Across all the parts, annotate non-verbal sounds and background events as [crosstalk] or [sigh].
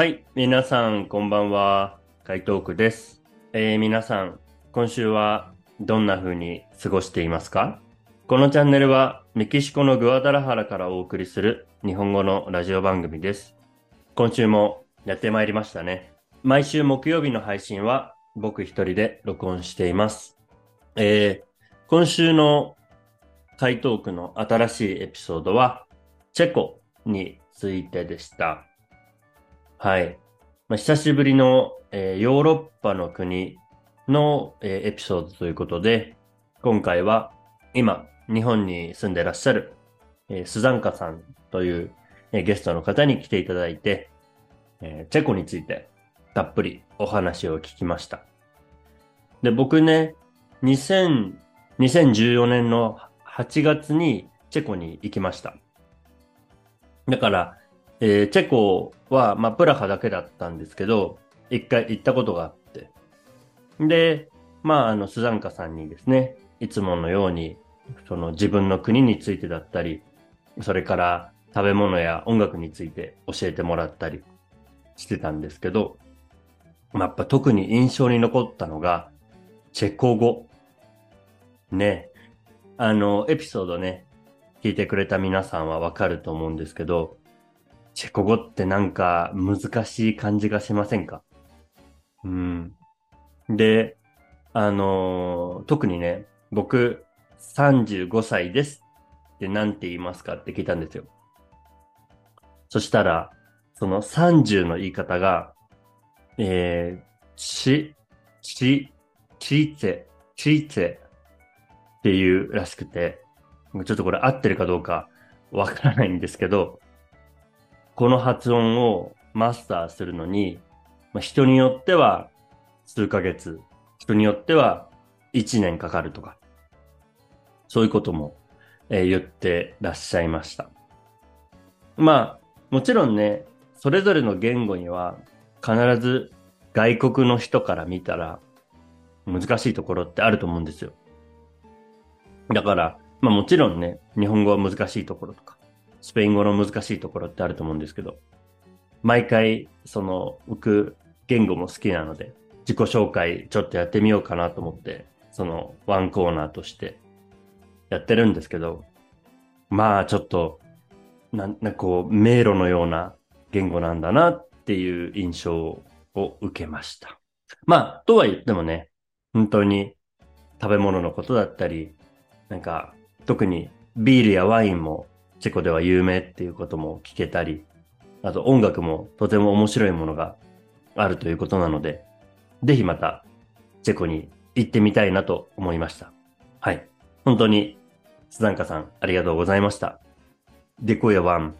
はい、皆さん、こんばんは。海東区です。えー皆さん、今週はどんな風に過ごしていますか？このチャンネルはメキシコのグアダラハラからお送りする日本語のラジオ番組です。今週もやってまいりましたね。毎週木曜日の配信は僕一人で録音しています。えー今週の台東区の新しいエピソードはチェコについてでした。はい。まあ、久しぶりの、えーヨーロッパの国の、えーエピソードということで、今回は今、日本に住んでらっしゃる、えースザンカさんという、えゲストの方に来ていただいて、えチェコについてたっぷりお話を聞きました。で、僕ね、2000 2014年の8月にチェコに行きました。だから、えーチェコは、まあ、プラハだけだったんですけど、一回行ったことがあって。で、まあ、あの、スザンカさんにですね、いつものように、その自分の国についてだったり、それから食べ物や音楽について教えてもらったりしてたんですけど、ま、やっぱ特に印象に残ったのが、チェコ語。ね。あの、エピソードね、聞いてくれた皆さんはわかると思うんですけど、チェコ語ってなんか難しい感じがしませんか？うん。で、あのー特にね、僕35歳ですって何て言いますかって聞いたんですよ。そしたら、その30の言い方が、えー、ち、ち、ちつちいつっていうらしくて、ちょっとこれ合ってるかどうかわからないんですけど、この発音をマスターするのに、まあ、人によっては数ヶ月、人によっては1年かかるとか、そういうことも、えー言ってらっしゃいました。まあ、もちろんね、それぞれの言語には必ず外国の人から見たら難しいところってあると思うんですよ。だから、まあもちろんね、日本語は難しいところとか、スペイン語の難しいところってあると思うんですけど、毎回、その、僕、言語も好きなので、自己紹介ちょっとやってみようかなと思って、その、ワンコーナーとしてやってるんですけど、まあちょっと、なん、なんかこう、迷路のような言語なんだなっていう印象を受けました。まあ、とは言ってもね、本当に食べ物のことだったり、なんか、特にビールやワインもチェコでは有名っていうことも聞けたり、あと音楽もとても面白いものがあるということなので、ぜひまたチェコに行ってみたいなと思いました。はい。本当に、スザンカさんありがとうございました。デコヤワン。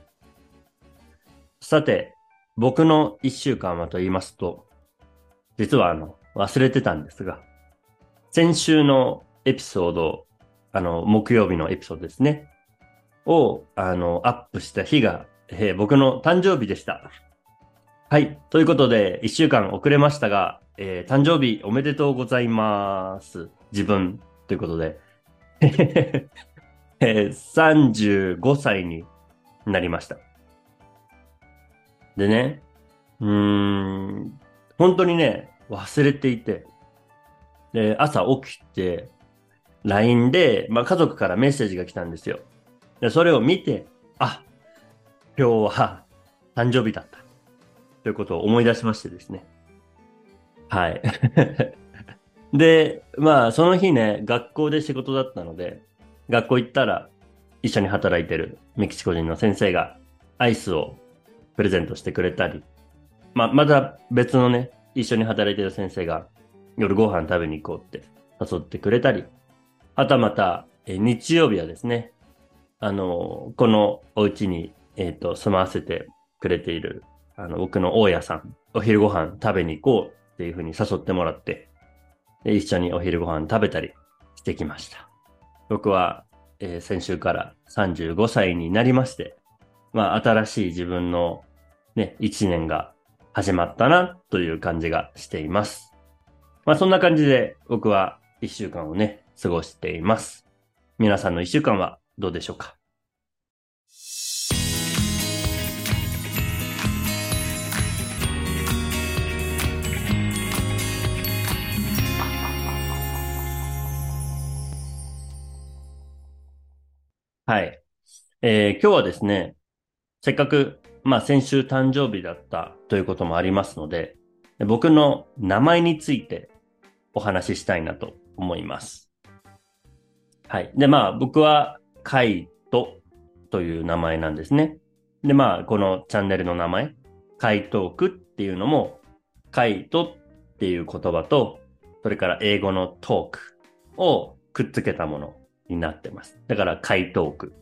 さて、僕の一週間はと言いますと、実はあの、忘れてたんですが、先週のエピソード、あの、木曜日のエピソードですね。を、あの、アップした日が、えー僕の誕生日でした。はい。ということで、一週間遅れましたが、えー誕生日おめでとうございます。自分、ということで。[laughs] えー35歳になりました。でね、うん、本当にね、忘れていて、で、朝起きて、LINE で、まあ、家族からメッセージが来たんですよ。で、それを見て、あ、今日は誕生日だった。ということを思い出しましてですね。はい。[laughs] で、まあ、その日ね、学校で仕事だったので、学校行ったら、一緒に働いてるメキシコ人の先生がアイスをプレゼントしてくれたり、まあ、また別のね、一緒に働いてる先生が夜ご飯食べに行こうって誘ってくれたり、はたまた、え日曜日はですね、あの、このお家に、えっ、と、住まわせてくれている、あの、僕の大家さん、お昼ご飯食べに行こうっていうふうに誘ってもらって、で一緒にお昼ご飯食べたりしてきました。僕は、えー先週から35歳になりまして、まあ、新しい自分のね、一年が始まったなという感じがしています。まあ、そんな感じで僕は一週間をね、過ごしています。皆さんの一週間はどうでしょうか？はい。えー、今日はですね、せっかく、まあ先週誕生日だったということもありますので、僕の名前についてお話ししたいなと思います。はい。で、まあ僕はカイトという名前なんですね。で、まあこのチャンネルの名前、カイトークっていうのも、カイトっていう言葉と、それから英語のトークをくっつけたものになってます。だから、カイトーク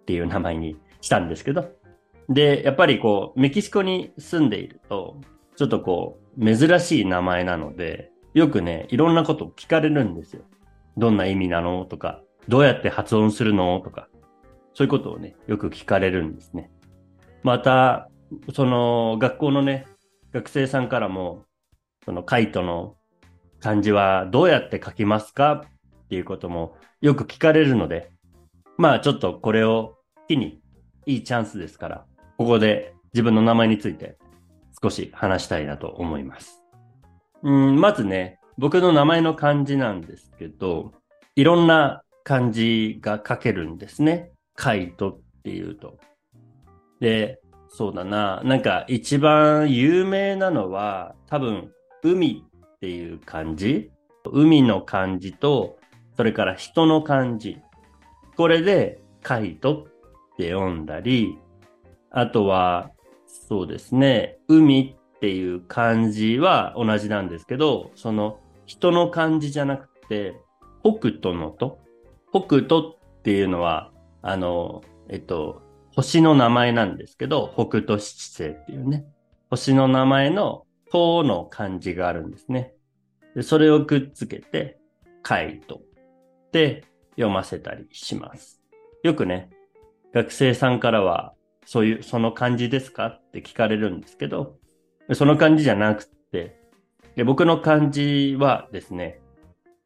っていう名前にしたんですけど、で、やっぱりこう、メキシコに住んでいると、ちょっとこう、珍しい名前なので、よくね、いろんなことを聞かれるんですよ。どんな意味なのとか、どうやって発音するの？とか、そういうことをね、よく聞かれるんですね。また、その学校のね、学生さんからも、そのカイトの漢字はどうやって書きますか？っていうこともよく聞かれるので、まあちょっとこれを機にいいチャンスですから、ここで自分の名前について少し話したいなと思います。うん、まずね、僕の名前の漢字なんですけど、いろんな漢字が書けるんですね。カイトっていうと。で、そうだな。なんか一番有名なのは多分海っていう漢字。海の漢字と、それから人の漢字。これでカイトって読んだり、あとは、そうですね、海っていう漢字は同じなんですけど、その人の漢字じゃなくて、北斗のと。北斗っていうのは、あの、えっと、星の名前なんですけど、北斗七星っていうね、星の名前の塔の漢字があるんですね。でそれをくっつけて、カイトって読ませたりします。よくね、学生さんからは、そういう、その漢字ですかって聞かれるんですけど、その漢字じゃなくて、で僕の漢字はですね、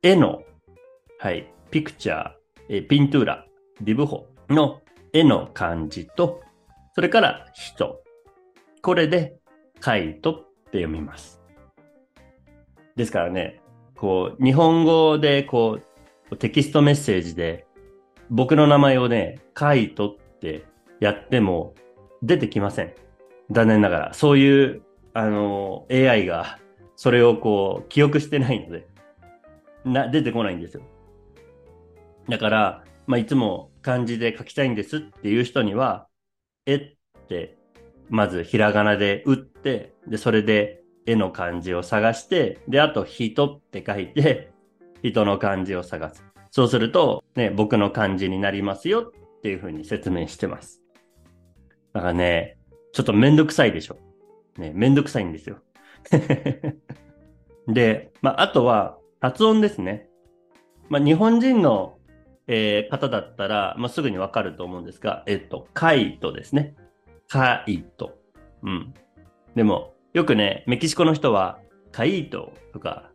絵の、はい、ピクチャー、えピントゥーラ、ディブホの絵の漢字と、それから人。これで、カイトって読みます。ですからね、こう、日本語でこう、テキストメッセージで、僕の名前をね、カイトってやっても出てきません。残念ながら。そういう、あの、AI がそれをこう、記憶してないので、な、出てこないんですよ。だから、まあ、いつも漢字で書きたいんですっていう人には、えって、まずひらがなで打って、で、それで絵の漢字を探して、で、あと人って書いて、人の漢字を探す。そうすると、ね、僕の漢字になりますよっていうふうに説明してます。だからね、ちょっとめんどくさいでしょ。ね、めんどくさいんですよ。[laughs] で、まあ、あとは発音ですね。まあ、日本人のえー、方だったら、まあ、すぐにわかると思うんですが、えっと、カイトですね。カイト。うん。でも、よくね、メキシコの人は、カイトとか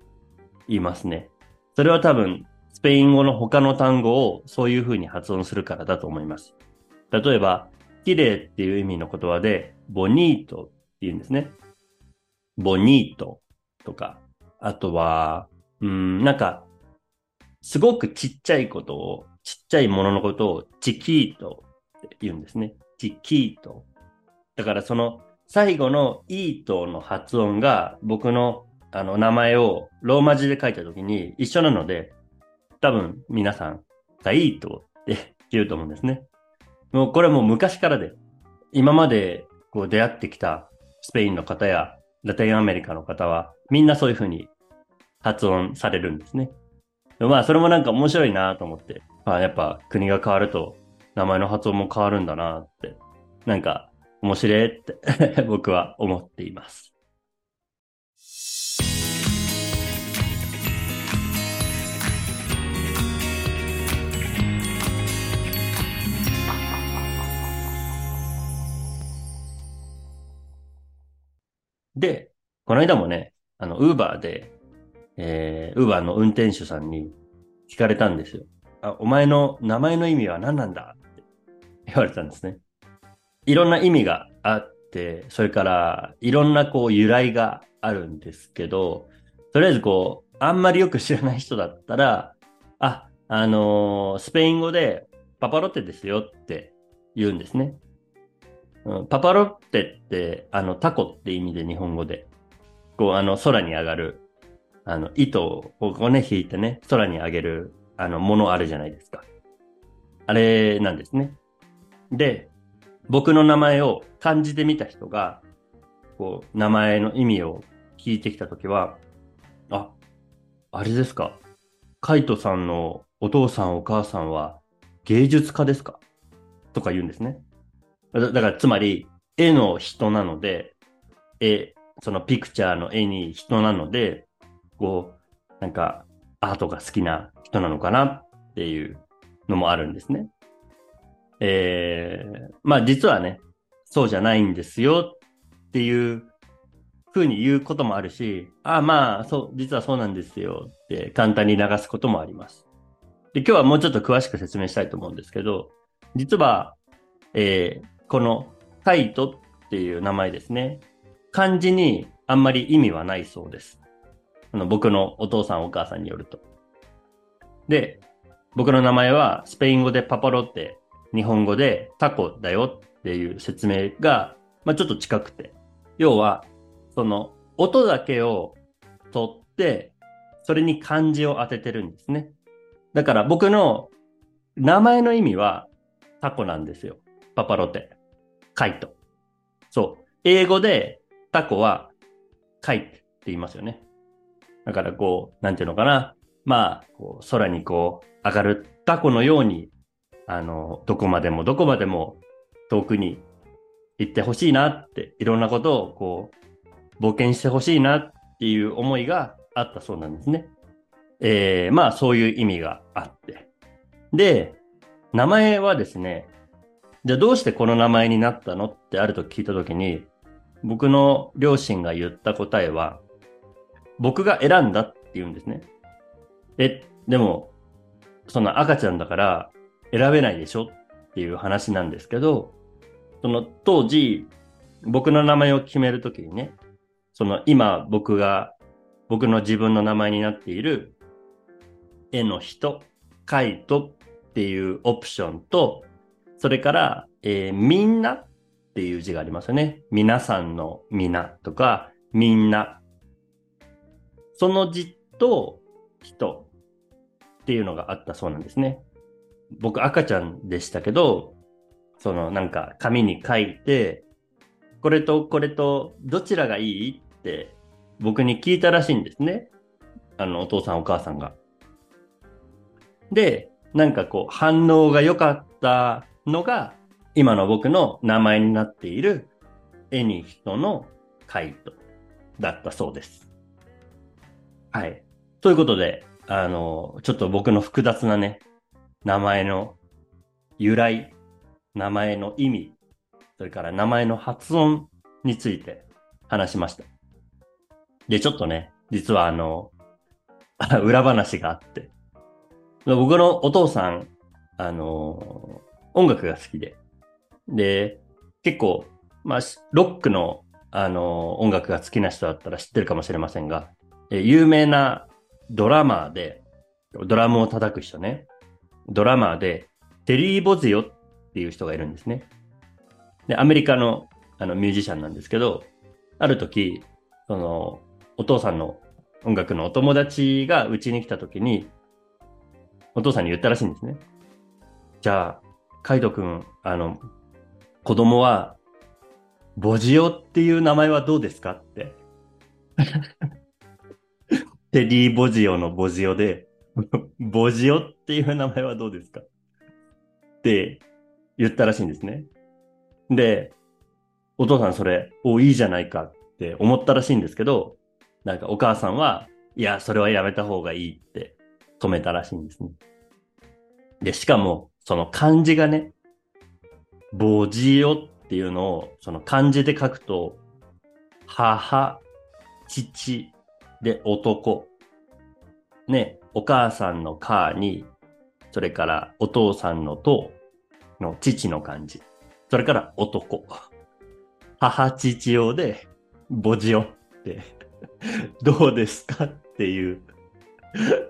言いますね。それは多分、スペイン語の他の単語をそういう風に発音するからだと思います。例えば、綺麗っていう意味の言葉で、ボニートって言うんですね。ボニートとか、あとは、うん、なんか、すごくちっちゃいことを、ちっちゃいもののことをチキートって言うんですね。チキート。だからその最後のイートの発音が僕のあの名前をローマ字で書いた時に一緒なので、多分皆さんがイートって言うと思うんですね。もうこれはもう昔からで、今までこう出会ってきたスペインの方やラテンアメリカの方はみんなそういうふうに発音されるんですね。まあ、それもなんか面白いなと思って。まあ、やっぱ国が変わると名前の発音も変わるんだなって。なんか面白いって僕は思っています。で、この間もね、あの、ウーバーでえー、ウーバーの運転手さんに聞かれたんですよ。あ、お前の名前の意味は何なんだって [laughs] 言われたんですね。いろんな意味があって、それからいろんなこう由来があるんですけど、とりあえずこう、あんまりよく知らない人だったら、あ、あのー、スペイン語でパパロッテですよって言うんですね。うん、パパロッテって、あの、タコって意味で日本語で、こう、あの、空に上がる、あの、糸をここね、引いてね、空に上げる、あの、ものあるじゃないですか。あれなんですね。で、僕の名前を漢字で見た人が、こう、名前の意味を聞いてきたときは、あ、あれですか。カイトさんのお父さんお母さんは芸術家ですか？とか言うんですね。だから、つまり、絵の人なので、絵、そのピクチャーの絵に人なので、こう、なんか、アートが好きな人なのかなっていうのもあるんですね。えー、まあ実はね、そうじゃないんですよっていうふうに言うこともあるし、ああまあ、そう、実はそうなんですよって簡単に流すこともあります。で、今日はもうちょっと詳しく説明したいと思うんですけど、実は、えー、このカイトっていう名前ですね。漢字にあんまり意味はないそうです。の僕のお父さんお母さんによると。で、僕の名前はスペイン語でパパロって、日本語でタコだよっていう説明が、まあ、ちょっと近くて。要は、その音だけを取って、それに漢字を当ててるんですね。だから僕の名前の意味はタコなんですよ。パパロテ。カイト。そう。英語でタコはカイって言いますよね。だからこう、なんていうのかな。まあ、こう空にこう上がるタコのように、あの、どこまでもどこまでも遠くに行ってほしいなって、いろんなことをこう、冒険してほしいなっていう思いがあったそうなんですね。えー、まあそういう意味があって。で、名前はですね、じゃあどうしてこの名前になったのってあると聞いたときに、僕の両親が言った答えは、僕が選んだって言うんですね。え、でも、その赤ちゃんだから選べないでしょっていう話なんですけど、その当時、僕の名前を決めるときにね、その今僕が、僕の自分の名前になっている絵の人、カイトっていうオプションと、それから、えー、みんなっていう字がありますよね。皆さんの皆とか、みんな。その字と人っていうのがあったそうなんですね。僕赤ちゃんでしたけど、そのなんか紙に書いて、これとこれとどちらがいいって僕に聞いたらしいんですね。あのお父さんお母さんが。で、なんかこう反応が良かったのが、今の僕の名前になっている絵に人のカイトだったそうです。はい。ということで、あの、ちょっと僕の複雑なね、名前の由来、名前の意味、それから名前の発音について話しました。で、ちょっとね、実はあの、[laughs] 裏話があって、僕のお父さん、あの音楽が好きで。で、結構、まあ、ロックの、あの、音楽が好きな人だったら知ってるかもしれませんが、え有名なドラマーで、ドラムを叩く人ね。ドラマーで、テリー・ボズヨっていう人がいるんですね。で、アメリカのあのミュージシャンなんですけど、ある時、その、お父さんの音楽のお友達がうちに来た時に、お父さんに言ったらしいんですね。じゃあ、カイト君、あの、子供は、ボジオっていう名前はどうですかって。[laughs] テリー・ボジオのボジオで、[laughs] ボジオっていう名前はどうですか？って言ったらしいんですね。で、お父さんそれ、お、いいじゃないかって思ったらしいんですけど、なんかお母さんは、いや、それはやめた方がいいって止めたらしいんですね。で、しかも、その漢字がね、ボジオっていうのを、その漢字で書くと、母、父、で男。ね、お母さんの母に、それからお父さんのとの父の漢字。それから男。母父用で、ボジオってどうですかっていう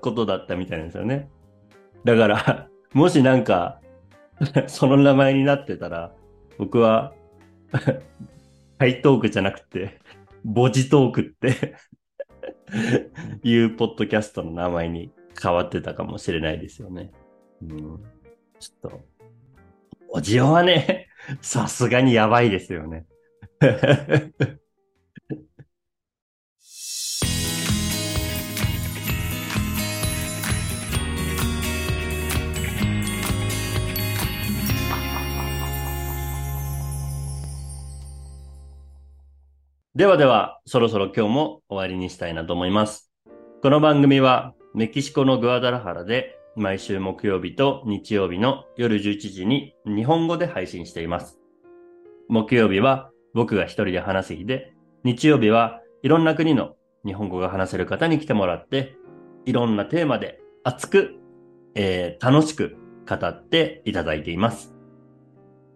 ことだったみたいなんですよね。だから、もしなんか、[laughs] その名前になってたら、僕は、[laughs] ハイトークじゃなくて、ボジトークって [laughs] いうポッドキャストの名前に変わってたかもしれないですよね。うん、ちょっと、おじおはね、さすがにやばいですよね。ではでは、そろそろ今日も終わりにしたいなと思います。この番組はメキシコのグアダラハラで毎週木曜日と日曜日の夜11時に日本語で配信しています。木曜日は僕が一人で話す日で、日曜日はいろんな国の日本語が話せる方に来てもらって、いろんなテーマで熱く、えー、楽しく語っていただいています。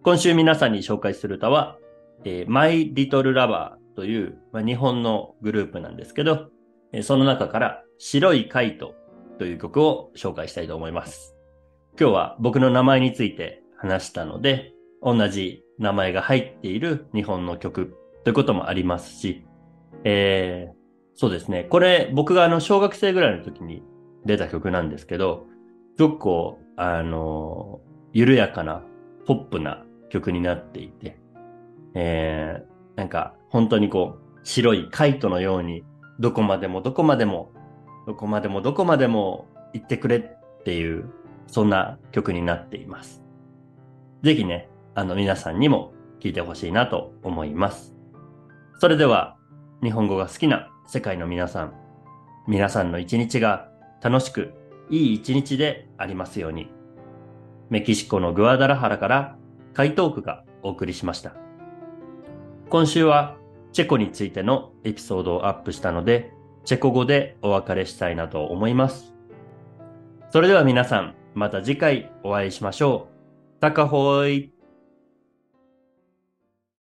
今週皆さんに紹介する歌は、えー、My Little Lover という、まあ、日本のグループなんですけど、その中から白いカイトという曲を紹介したいと思います。今日は僕の名前について話したので、同じ名前が入っている日本の曲ということもありますし、えー、そうですね。これ僕があの小学生ぐらいの時に出た曲なんですけど、すごくこう、あの、緩やかなポップな曲になっていて、えー、なんか本当にこう、白いカイトのように、どこまでもどこまでも、どこまでもどこまでも行ってくれっていう、そんな曲になっています。ぜひね、あの皆さんにも聴いてほしいなと思います。それでは、日本語が好きな世界の皆さん、皆さんの一日が楽しく、いい一日でありますように。メキシコのグアダラハラから回答句がお送りしました。今週はチェコについてのエピソードをアップしたので、チェコ語でお別れしたいなと思います。それでは皆さん、また次回お会いしましょう。タカホイ